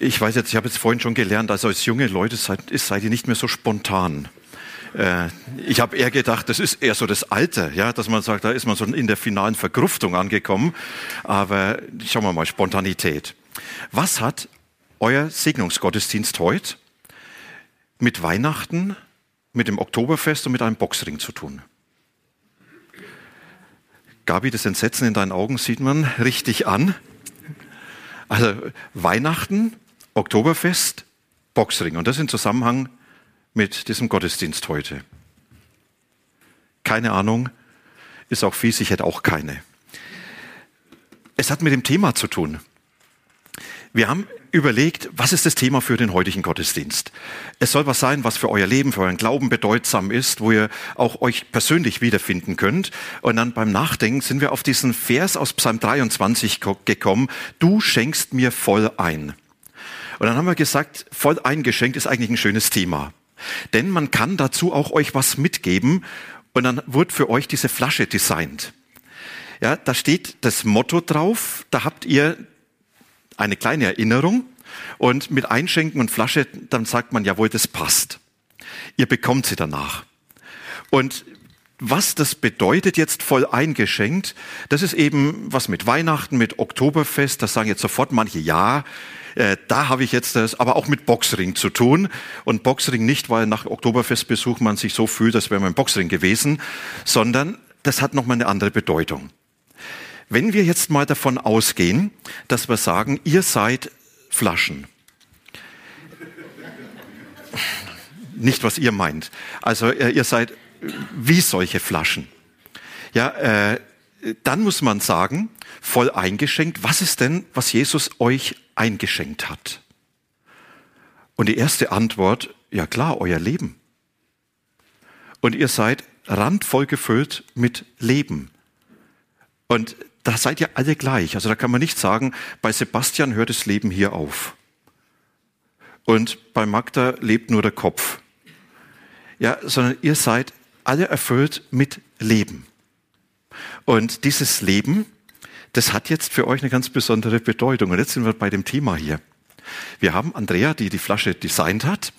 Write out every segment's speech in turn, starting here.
Ich weiß jetzt, ich habe jetzt vorhin schon gelernt, also als junge Leute seid, seid ihr nicht mehr so spontan. Äh, ich habe eher gedacht, das ist eher so das Alter, ja, dass man sagt, da ist man so in der finalen Vergruftung angekommen. Aber schauen wir mal, Spontanität. Was hat euer Segnungsgottesdienst heute mit Weihnachten, mit dem Oktoberfest und mit einem Boxring zu tun? Gabi, das Entsetzen in deinen Augen sieht man richtig an. Also Weihnachten, Oktoberfest, Boxring. Und das in Zusammenhang mit diesem Gottesdienst heute. Keine Ahnung, ist auch fies, ich hätte auch keine. Es hat mit dem Thema zu tun. Wir haben überlegt, was ist das Thema für den heutigen Gottesdienst? Es soll was sein, was für euer Leben, für euren Glauben bedeutsam ist, wo ihr auch euch persönlich wiederfinden könnt. Und dann beim Nachdenken sind wir auf diesen Vers aus Psalm 23 gekommen. Du schenkst mir voll ein. Und dann haben wir gesagt, voll eingeschenkt ist eigentlich ein schönes Thema. Denn man kann dazu auch euch was mitgeben und dann wird für euch diese Flasche designt. Ja, da steht das Motto drauf, da habt ihr eine kleine Erinnerung und mit Einschenken und Flasche, dann sagt man, jawohl, das passt. Ihr bekommt sie danach. Und was das bedeutet jetzt voll eingeschenkt, das ist eben was mit Weihnachten, mit Oktoberfest, das sagen jetzt sofort manche, ja, äh, da habe ich jetzt das, aber auch mit Boxring zu tun. Und Boxring nicht, weil nach Oktoberfestbesuch man sich so fühlt, als wäre man im Boxring gewesen, sondern das hat nochmal eine andere Bedeutung. Wenn wir jetzt mal davon ausgehen, dass wir sagen, ihr seid Flaschen. Nicht, was ihr meint. Also äh, ihr seid wie solche Flaschen. Ja, äh, dann muss man sagen, voll eingeschenkt, was ist denn, was Jesus euch eingeschenkt hat? Und die erste Antwort, ja klar, euer Leben. Und ihr seid randvoll gefüllt mit Leben. Und da seid ihr alle gleich. Also da kann man nicht sagen, bei Sebastian hört das Leben hier auf. Und bei Magda lebt nur der Kopf. Ja, sondern ihr seid alle erfüllt mit Leben. Und dieses Leben, das hat jetzt für euch eine ganz besondere Bedeutung. Und jetzt sind wir bei dem Thema hier. Wir haben Andrea, die die Flasche designt hat,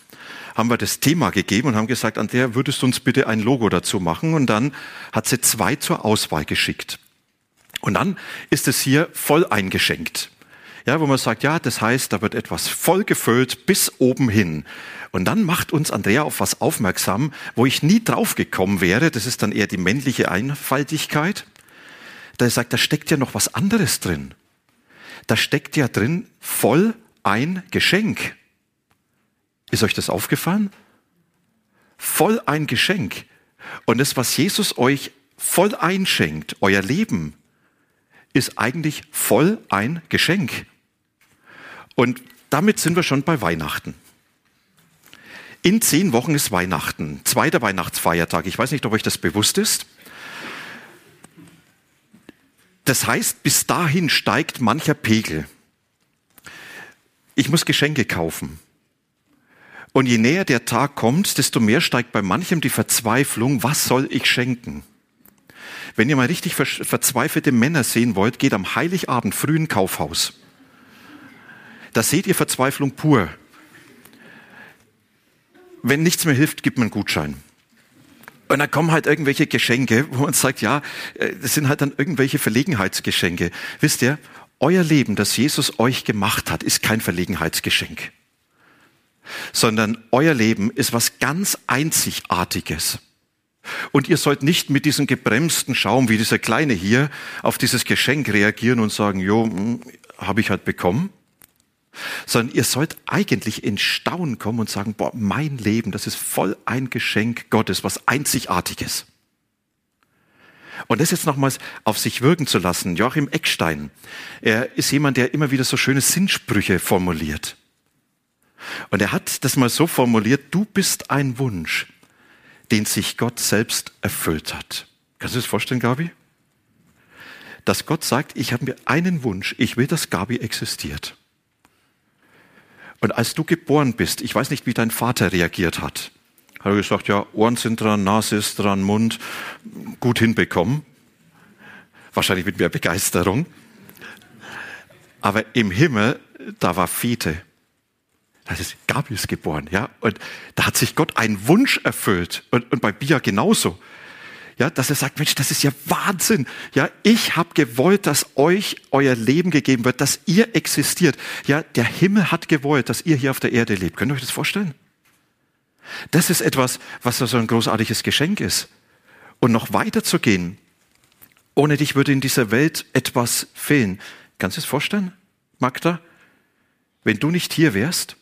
haben wir das Thema gegeben und haben gesagt, Andrea, würdest du uns bitte ein Logo dazu machen? Und dann hat sie zwei zur Auswahl geschickt. Und dann ist es hier voll eingeschenkt. Ja, wo man sagt, ja, das heißt, da wird etwas voll gefüllt bis oben hin. Und dann macht uns Andrea auf was aufmerksam, wo ich nie drauf gekommen wäre. Das ist dann eher die männliche Einfaltigkeit. Da sagt, da steckt ja noch was anderes drin. Da steckt ja drin voll ein Geschenk. Ist euch das aufgefallen? Voll ein Geschenk. Und das, was Jesus euch voll einschenkt, euer Leben, ist eigentlich voll ein Geschenk. Und damit sind wir schon bei Weihnachten. In zehn Wochen ist Weihnachten, zweiter Weihnachtsfeiertag. Ich weiß nicht, ob euch das bewusst ist. Das heißt, bis dahin steigt mancher Pegel. Ich muss Geschenke kaufen. Und je näher der Tag kommt, desto mehr steigt bei manchem die Verzweiflung, was soll ich schenken? Wenn ihr mal richtig verzweifelte Männer sehen wollt, geht am Heiligabend früh in Kaufhaus. Da seht ihr Verzweiflung pur. Wenn nichts mehr hilft, gibt man einen Gutschein. Und dann kommen halt irgendwelche Geschenke, wo man sagt, ja, äh, das sind halt dann irgendwelche Verlegenheitsgeschenke. Wisst ihr, euer Leben, das Jesus euch gemacht hat, ist kein Verlegenheitsgeschenk, sondern euer Leben ist was ganz Einzigartiges. Und ihr sollt nicht mit diesem gebremsten Schaum wie dieser Kleine hier auf dieses Geschenk reagieren und sagen, jo, hm, habe ich halt bekommen. Sondern ihr sollt eigentlich in Staunen kommen und sagen, boah, mein Leben, das ist voll ein Geschenk Gottes, was Einzigartiges. Und das jetzt nochmals auf sich wirken zu lassen. Joachim Eckstein, er ist jemand, der immer wieder so schöne Sinnsprüche formuliert. Und er hat das mal so formuliert, du bist ein Wunsch, den sich Gott selbst erfüllt hat. Kannst du das vorstellen, Gabi? Dass Gott sagt, ich habe mir einen Wunsch, ich will, dass Gabi existiert. Und als du geboren bist, ich weiß nicht, wie dein Vater reagiert hat. Hat er gesagt, ja, Ohren sind dran, Nase ist dran, Mund, gut hinbekommen. Wahrscheinlich mit mehr Begeisterung. Aber im Himmel, da war Fete. Da ist Gabi ist geboren, ja. Und da hat sich Gott einen Wunsch erfüllt. Und, und bei Bia genauso ja, dass er sagt, Mensch, das ist ja Wahnsinn. Ja, ich habe gewollt, dass euch euer Leben gegeben wird, dass ihr existiert. Ja, der Himmel hat gewollt, dass ihr hier auf der Erde lebt. Könnt ihr euch das vorstellen? Das ist etwas, was so ein großartiges Geschenk ist. Und noch weiter zu gehen. Ohne dich würde in dieser Welt etwas fehlen. Kannst du es vorstellen, Magda? Wenn du nicht hier wärst,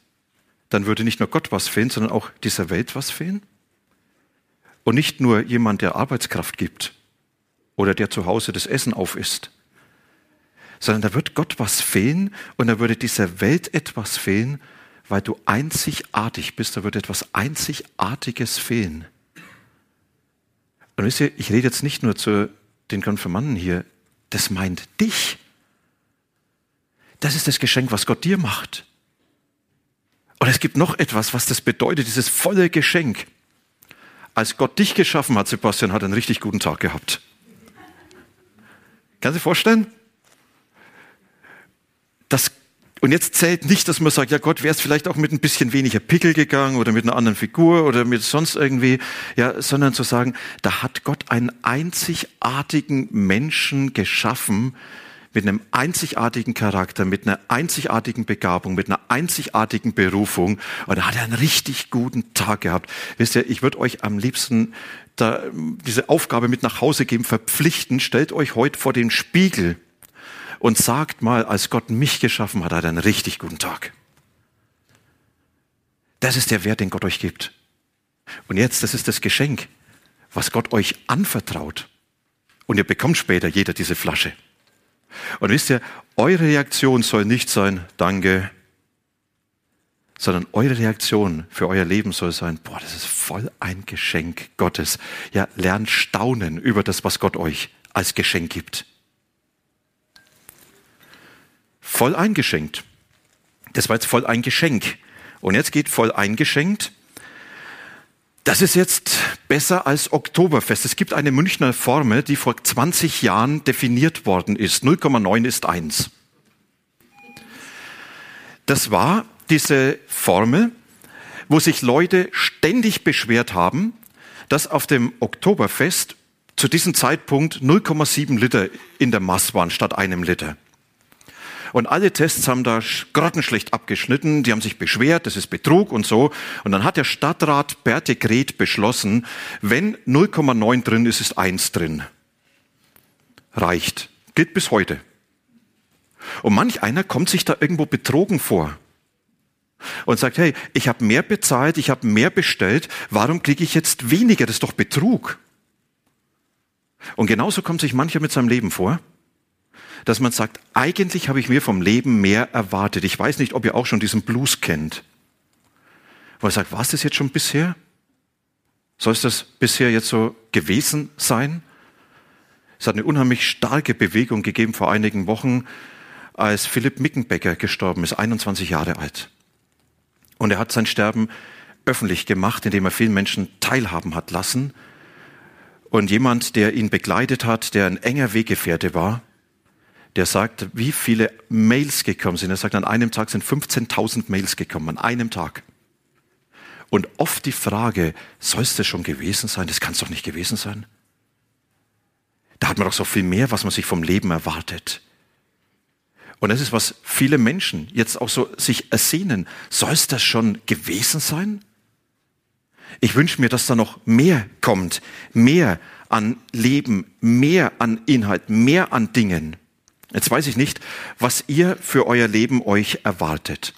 dann würde nicht nur Gott was fehlen, sondern auch dieser Welt was fehlen? Und nicht nur jemand, der Arbeitskraft gibt oder der zu Hause das Essen aufisst, sondern da wird Gott was fehlen und da würde dieser Welt etwas fehlen, weil du einzigartig bist, da würde etwas Einzigartiges fehlen. Und wisst ihr, ich rede jetzt nicht nur zu den Konfirmanden hier, das meint dich. Das ist das Geschenk, was Gott dir macht. Und es gibt noch etwas, was das bedeutet, dieses volle Geschenk als Gott dich geschaffen hat, Sebastian, hat einen richtig guten Tag gehabt. Kannst du dir vorstellen? Das, und jetzt zählt nicht, dass man sagt, ja Gott, wäre es vielleicht auch mit ein bisschen weniger Pickel gegangen oder mit einer anderen Figur oder mit sonst irgendwie, ja, sondern zu sagen, da hat Gott einen einzigartigen Menschen geschaffen, mit einem einzigartigen Charakter, mit einer einzigartigen Begabung, mit einer einzigartigen Berufung. Und da hat er einen richtig guten Tag gehabt. Wisst ihr, ich würde euch am liebsten da, diese Aufgabe mit nach Hause geben, verpflichten. Stellt euch heute vor den Spiegel und sagt mal, als Gott mich geschaffen hat, hat er einen richtig guten Tag. Das ist der Wert, den Gott euch gibt. Und jetzt, das ist das Geschenk, was Gott euch anvertraut. Und ihr bekommt später jeder diese Flasche. Und wisst ihr, eure Reaktion soll nicht sein, danke, sondern eure Reaktion für euer Leben soll sein, boah, das ist voll ein Geschenk Gottes. Ja, lernt staunen über das, was Gott euch als Geschenk gibt. Voll eingeschenkt. Das war jetzt voll ein Geschenk. Und jetzt geht voll eingeschenkt das ist jetzt besser als Oktoberfest. Es gibt eine Münchner Formel, die vor 20 Jahren definiert worden ist. 0,9 ist 1. Das war diese Formel, wo sich Leute ständig beschwert haben, dass auf dem Oktoberfest zu diesem Zeitpunkt 0,7 Liter in der Maß waren statt einem Liter. Und alle Tests haben da grottenschlecht abgeschnitten. Die haben sich beschwert, das ist Betrug und so. Und dann hat der Stadtrat Berthe Gret beschlossen, wenn 0,9 drin ist, ist 1 drin. Reicht. Gilt bis heute. Und manch einer kommt sich da irgendwo betrogen vor und sagt, hey, ich habe mehr bezahlt, ich habe mehr bestellt, warum kriege ich jetzt weniger? Das ist doch Betrug. Und genauso kommt sich mancher mit seinem Leben vor dass man sagt, eigentlich habe ich mir vom Leben mehr erwartet. Ich weiß nicht, ob ihr auch schon diesen Blues kennt. Wo er sagt, war es das jetzt schon bisher? Soll es das bisher jetzt so gewesen sein? Es hat eine unheimlich starke Bewegung gegeben vor einigen Wochen, als Philipp Mickenbecker gestorben ist, 21 Jahre alt. Und er hat sein Sterben öffentlich gemacht, indem er vielen Menschen teilhaben hat lassen. Und jemand, der ihn begleitet hat, der ein enger Weggefährte war, der sagt, wie viele Mails gekommen sind. Er sagt, an einem Tag sind 15.000 Mails gekommen, an einem Tag. Und oft die Frage, soll es das schon gewesen sein? Das kann es doch nicht gewesen sein. Da hat man doch so viel mehr, was man sich vom Leben erwartet. Und das ist, was viele Menschen jetzt auch so sich ersehnen. Soll es das schon gewesen sein? Ich wünsche mir, dass da noch mehr kommt, mehr an Leben, mehr an Inhalt, mehr an Dingen. Jetzt weiß ich nicht, was ihr für euer Leben euch erwartet.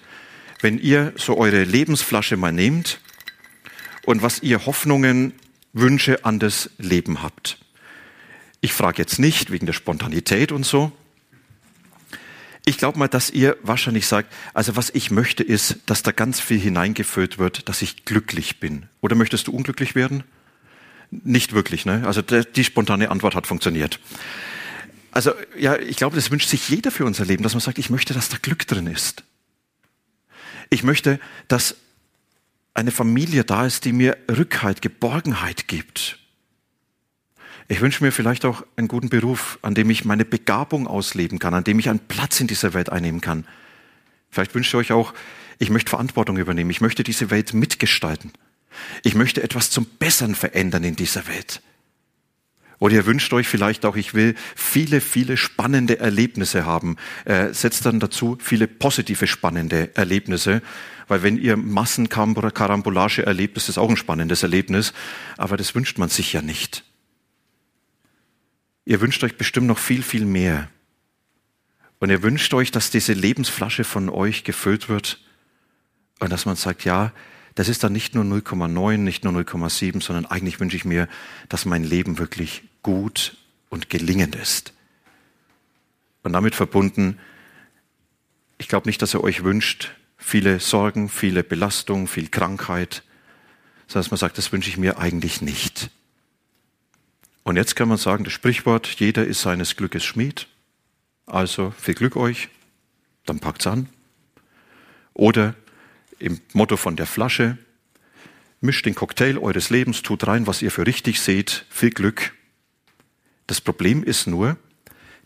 Wenn ihr so eure Lebensflasche mal nehmt und was ihr Hoffnungen, Wünsche an das Leben habt. Ich frage jetzt nicht wegen der Spontanität und so. Ich glaube mal, dass ihr wahrscheinlich sagt, also was ich möchte ist, dass da ganz viel hineingefüllt wird, dass ich glücklich bin. Oder möchtest du unglücklich werden? Nicht wirklich, ne? Also die spontane Antwort hat funktioniert. Also ja, ich glaube, das wünscht sich jeder für unser Leben, dass man sagt, ich möchte, dass da Glück drin ist. Ich möchte, dass eine Familie da ist, die mir Rückhalt, Geborgenheit gibt. Ich wünsche mir vielleicht auch einen guten Beruf, an dem ich meine Begabung ausleben kann, an dem ich einen Platz in dieser Welt einnehmen kann. Vielleicht wünscht ihr euch auch, ich möchte Verantwortung übernehmen, ich möchte diese Welt mitgestalten. Ich möchte etwas zum Besseren verändern in dieser Welt. Oder ihr wünscht euch vielleicht auch, ich will viele, viele spannende Erlebnisse haben. Äh, setzt dann dazu viele positive, spannende Erlebnisse. Weil wenn ihr Massenkarambolage erlebt, ist das auch ein spannendes Erlebnis. Aber das wünscht man sich ja nicht. Ihr wünscht euch bestimmt noch viel, viel mehr. Und ihr wünscht euch, dass diese Lebensflasche von euch gefüllt wird und dass man sagt, ja, das ist dann nicht nur 0,9, nicht nur 0,7, sondern eigentlich wünsche ich mir, dass mein Leben wirklich gut und gelingend ist. Und damit verbunden, ich glaube nicht, dass er euch wünscht, viele Sorgen, viele Belastung, viel Krankheit, sondern dass man sagt, das wünsche ich mir eigentlich nicht. Und jetzt kann man sagen, das Sprichwort, jeder ist seines Glückes Schmied. Also viel Glück euch, dann packt's an. Oder im Motto von der Flasche, mischt den Cocktail eures Lebens, tut rein, was ihr für richtig seht, viel Glück. Das Problem ist nur,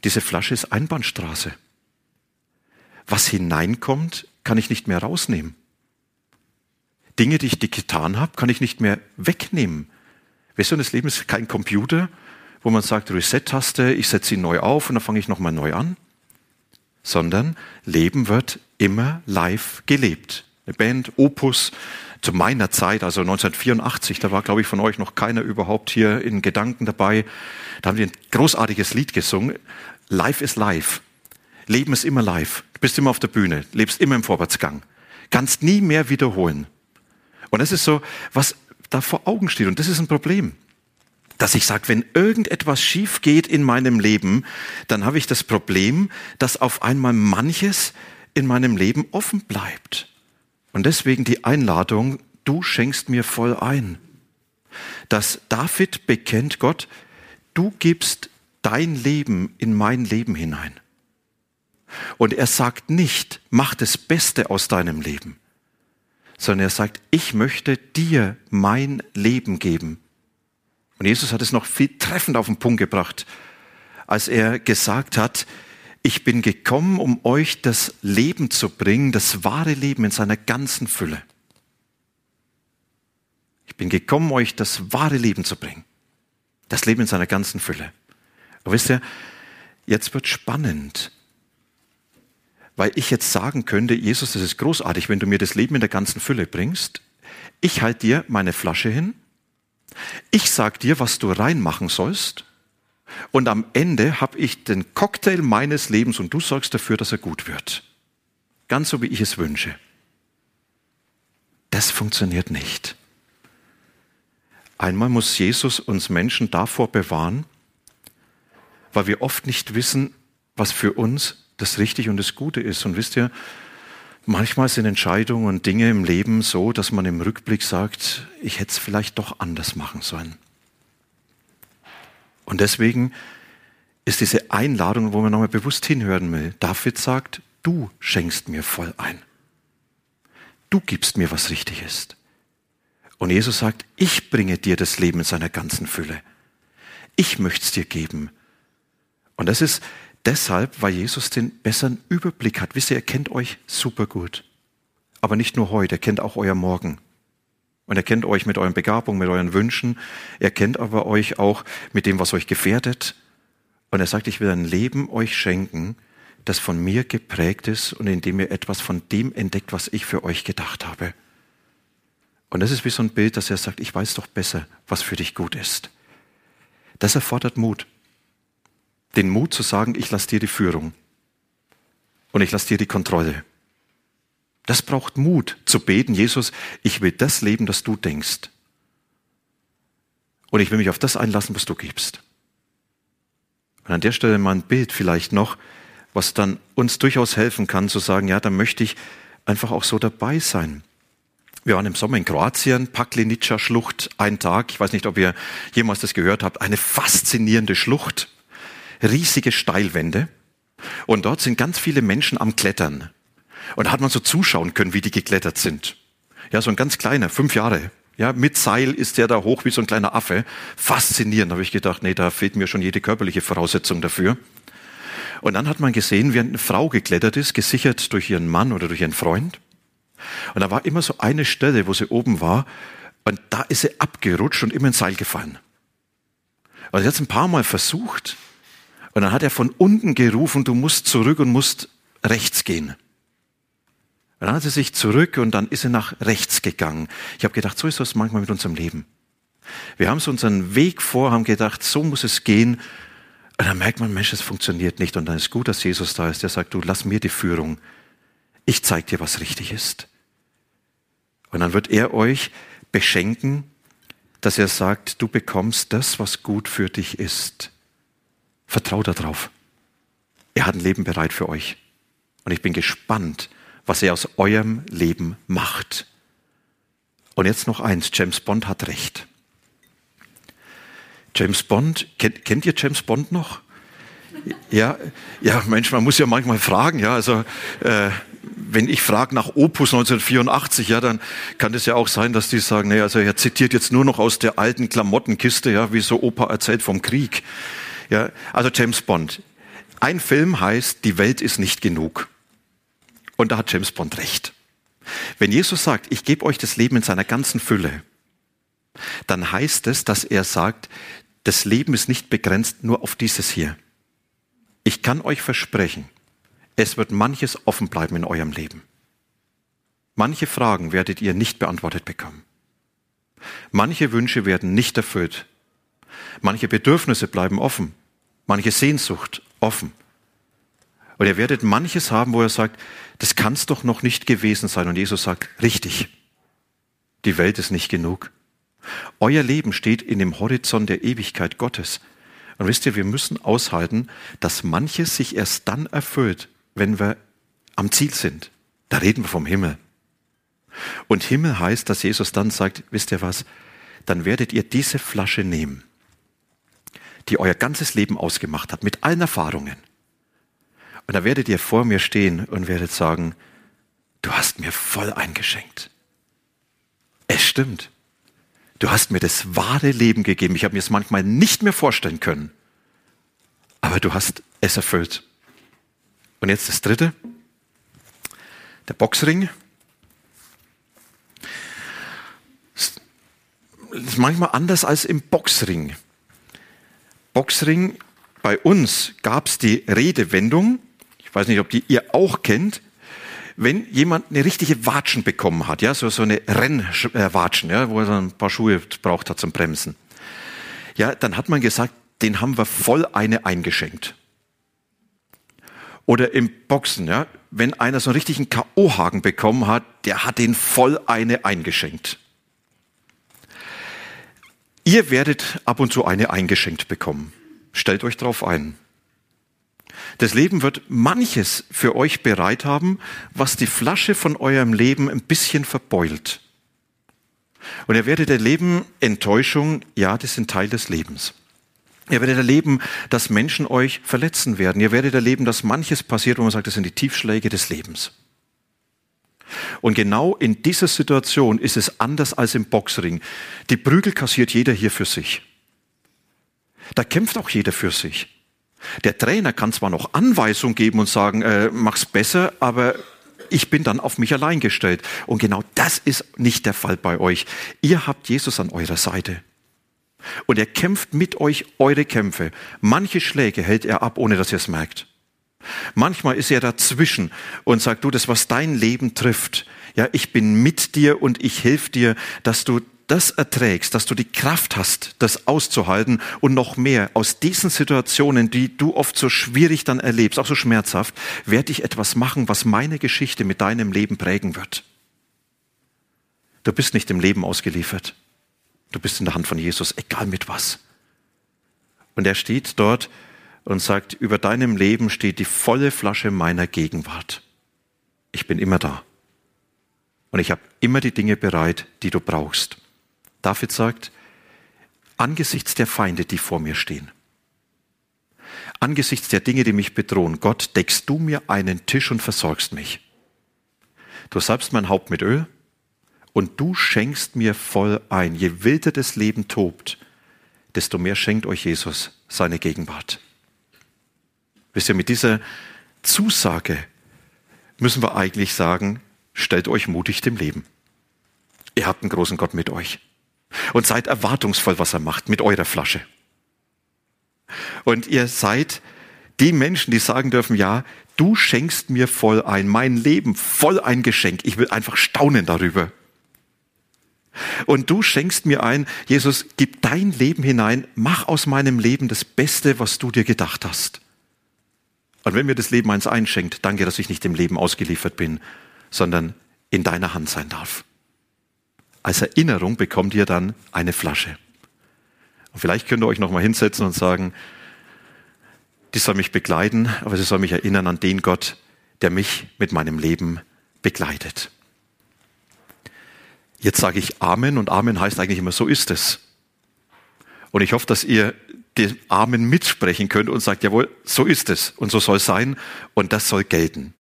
diese Flasche ist Einbahnstraße. Was hineinkommt, kann ich nicht mehr rausnehmen. Dinge, die ich getan habe, kann ich nicht mehr wegnehmen. Weißt du, das Leben ist kein Computer, wo man sagt, Reset-Taste, ich setze ihn neu auf und dann fange ich nochmal neu an. Sondern Leben wird immer live gelebt eine Band, Opus, zu meiner Zeit, also 1984, da war, glaube ich, von euch noch keiner überhaupt hier in Gedanken dabei. Da haben wir ein großartiges Lied gesungen. Life is life. Leben ist immer live. Du bist immer auf der Bühne, lebst immer im Vorwärtsgang. Kannst nie mehr wiederholen. Und das ist so, was da vor Augen steht. Und das ist ein Problem. Dass ich sage, wenn irgendetwas schief geht in meinem Leben, dann habe ich das Problem, dass auf einmal manches in meinem Leben offen bleibt. Und deswegen die Einladung, du schenkst mir voll ein. Dass David bekennt, Gott, du gibst dein Leben in mein Leben hinein. Und er sagt nicht, mach das Beste aus deinem Leben, sondern er sagt, ich möchte dir mein Leben geben. Und Jesus hat es noch viel treffend auf den Punkt gebracht, als er gesagt hat, ich bin gekommen, um euch das Leben zu bringen, das wahre Leben in seiner ganzen Fülle. Ich bin gekommen, euch das wahre Leben zu bringen. Das Leben in seiner ganzen Fülle. Aber wisst ihr, jetzt wird spannend. Weil ich jetzt sagen könnte, Jesus, das ist großartig, wenn du mir das Leben in der ganzen Fülle bringst. Ich halte dir meine Flasche hin. Ich sag dir, was du reinmachen sollst. Und am Ende habe ich den Cocktail meines Lebens und du sorgst dafür, dass er gut wird. Ganz so, wie ich es wünsche. Das funktioniert nicht. Einmal muss Jesus uns Menschen davor bewahren, weil wir oft nicht wissen, was für uns das Richtige und das Gute ist. Und wisst ihr, manchmal sind Entscheidungen und Dinge im Leben so, dass man im Rückblick sagt, ich hätte es vielleicht doch anders machen sollen. Und deswegen ist diese Einladung, wo man nochmal bewusst hinhören will. David sagt, du schenkst mir voll ein. Du gibst mir, was richtig ist. Und Jesus sagt, ich bringe dir das Leben in seiner ganzen Fülle. Ich möchte es dir geben. Und das ist deshalb, weil Jesus den besseren Überblick hat. Wisst ihr, er kennt euch super gut. Aber nicht nur heute, er kennt auch euer Morgen. Und er kennt euch mit euren Begabungen, mit euren Wünschen. Er kennt aber euch auch mit dem, was euch gefährdet. Und er sagt, ich will ein Leben euch schenken, das von mir geprägt ist und in dem ihr etwas von dem entdeckt, was ich für euch gedacht habe. Und das ist wie so ein Bild, dass er sagt, ich weiß doch besser, was für dich gut ist. Das erfordert Mut. Den Mut zu sagen, ich lasse dir die Führung und ich lasse dir die Kontrolle. Das braucht Mut zu beten, Jesus, ich will das leben, das du denkst. Und ich will mich auf das einlassen, was du gibst. Und an der Stelle mal ein Bild vielleicht noch, was dann uns durchaus helfen kann, zu sagen, ja, da möchte ich einfach auch so dabei sein. Wir waren im Sommer in Kroatien, Paklenica Schlucht, ein Tag. Ich weiß nicht, ob ihr jemals das gehört habt. Eine faszinierende Schlucht, riesige Steilwände. Und dort sind ganz viele Menschen am Klettern. Und da hat man so zuschauen können, wie die geklettert sind. Ja, so ein ganz kleiner, fünf Jahre. Ja, mit Seil ist der da hoch wie so ein kleiner Affe. Faszinierend, habe ich gedacht, nee, da fehlt mir schon jede körperliche Voraussetzung dafür. Und dann hat man gesehen, wie eine Frau geklettert ist, gesichert durch ihren Mann oder durch ihren Freund. Und da war immer so eine Stelle, wo sie oben war, und da ist sie abgerutscht und immer ins Seil gefallen. Also sie hat es ein paar Mal versucht, und dann hat er von unten gerufen, du musst zurück und musst rechts gehen. Dann hat sie sich zurück und dann ist sie nach rechts gegangen. Ich habe gedacht, so ist das manchmal mit unserem Leben. Wir haben so unseren Weg vor, haben gedacht, so muss es gehen. Und dann merkt man, Mensch, es funktioniert nicht. Und dann ist gut, dass Jesus da ist. Der sagt, du lass mir die Führung. Ich zeig dir, was richtig ist. Und dann wird er euch beschenken, dass er sagt, du bekommst das, was gut für dich ist. Vertrau darauf. Er hat ein Leben bereit für euch. Und ich bin gespannt, was er aus eurem Leben macht. Und jetzt noch eins, James Bond hat recht. James Bond, kennt, kennt ihr James Bond noch? Ja, ja, Mensch, man muss ja manchmal fragen, ja, also äh, wenn ich frage nach Opus 1984, ja, dann kann es ja auch sein, dass die sagen, nee, also er zitiert jetzt nur noch aus der alten Klamottenkiste, ja, wie so Opa erzählt vom Krieg. Ja, also James Bond. Ein Film heißt, die Welt ist nicht genug. Und da hat James Bond recht. Wenn Jesus sagt, ich gebe euch das Leben in seiner ganzen Fülle, dann heißt es, dass er sagt, das Leben ist nicht begrenzt nur auf dieses hier. Ich kann euch versprechen, es wird manches offen bleiben in eurem Leben. Manche Fragen werdet ihr nicht beantwortet bekommen. Manche Wünsche werden nicht erfüllt. Manche Bedürfnisse bleiben offen. Manche Sehnsucht offen. Und ihr werdet manches haben, wo er sagt, das kann es doch noch nicht gewesen sein. Und Jesus sagt, richtig, die Welt ist nicht genug. Euer Leben steht in dem Horizont der Ewigkeit Gottes. Und wisst ihr, wir müssen aushalten, dass manches sich erst dann erfüllt, wenn wir am Ziel sind. Da reden wir vom Himmel. Und Himmel heißt, dass Jesus dann sagt, wisst ihr was, dann werdet ihr diese Flasche nehmen, die euer ganzes Leben ausgemacht hat, mit allen Erfahrungen. Und da werdet ihr vor mir stehen und werdet sagen, du hast mir voll eingeschenkt. Es stimmt. Du hast mir das wahre Leben gegeben. Ich habe mir es manchmal nicht mehr vorstellen können. Aber du hast es erfüllt. Und jetzt das dritte. Der Boxring. Das ist manchmal anders als im Boxring. Boxring, bei uns gab es die Redewendung, ich weiß nicht, ob die ihr auch kennt, wenn jemand eine richtige Watschen bekommen hat, ja, so, so eine Rennwatschen, ja, wo er so ein paar Schuhe braucht hat zum Bremsen, ja, dann hat man gesagt, den haben wir voll eine eingeschenkt. Oder im Boxen, ja, wenn einer so einen richtigen K.O.-Haken bekommen hat, der hat den voll eine eingeschenkt. Ihr werdet ab und zu eine eingeschenkt bekommen. Stellt euch drauf ein. Das Leben wird manches für euch bereit haben, was die Flasche von eurem Leben ein bisschen verbeult. Und ihr werdet erleben, Enttäuschung, ja, das sind Teil des Lebens. Ihr werdet erleben, dass Menschen euch verletzen werden. Ihr werdet erleben, dass manches passiert, wo man sagt, das sind die Tiefschläge des Lebens. Und genau in dieser Situation ist es anders als im Boxring. Die Prügel kassiert jeder hier für sich. Da kämpft auch jeder für sich. Der Trainer kann zwar noch Anweisungen geben und sagen, äh, mach's besser, aber ich bin dann auf mich allein gestellt. Und genau das ist nicht der Fall bei euch. Ihr habt Jesus an eurer Seite. Und er kämpft mit euch eure Kämpfe. Manche Schläge hält er ab, ohne dass ihr es merkt. Manchmal ist er dazwischen und sagt, du, das, was dein Leben trifft, ja, ich bin mit dir und ich helfe dir, dass du das erträgst, dass du die Kraft hast, das auszuhalten und noch mehr aus diesen Situationen, die du oft so schwierig dann erlebst, auch so schmerzhaft, werde ich etwas machen, was meine Geschichte mit deinem Leben prägen wird. Du bist nicht dem Leben ausgeliefert. Du bist in der Hand von Jesus, egal mit was. Und er steht dort und sagt, über deinem Leben steht die volle Flasche meiner Gegenwart. Ich bin immer da. Und ich habe immer die Dinge bereit, die du brauchst. David sagt, angesichts der Feinde, die vor mir stehen, angesichts der Dinge, die mich bedrohen, Gott, deckst du mir einen Tisch und versorgst mich. Du salbst mein Haupt mit Öl und du schenkst mir voll ein. Je wilder das Leben tobt, desto mehr schenkt euch Jesus seine Gegenwart. Wisst ihr, mit dieser Zusage müssen wir eigentlich sagen, stellt euch mutig dem Leben. Ihr habt einen großen Gott mit euch. Und seid erwartungsvoll, was er macht mit eurer Flasche. Und ihr seid die Menschen, die sagen dürfen, ja, du schenkst mir voll ein, mein Leben voll ein Geschenk. Ich will einfach staunen darüber. Und du schenkst mir ein, Jesus, gib dein Leben hinein, mach aus meinem Leben das Beste, was du dir gedacht hast. Und wenn mir das Leben eins einschenkt, danke, dass ich nicht dem Leben ausgeliefert bin, sondern in deiner Hand sein darf. Als Erinnerung bekommt ihr dann eine Flasche. Und vielleicht könnt ihr euch nochmal hinsetzen und sagen, die soll mich begleiten, aber sie soll mich erinnern an den Gott, der mich mit meinem Leben begleitet. Jetzt sage ich Amen und Amen heißt eigentlich immer, so ist es. Und ich hoffe, dass ihr den Amen mitsprechen könnt und sagt, jawohl, so ist es und so soll es sein und das soll gelten.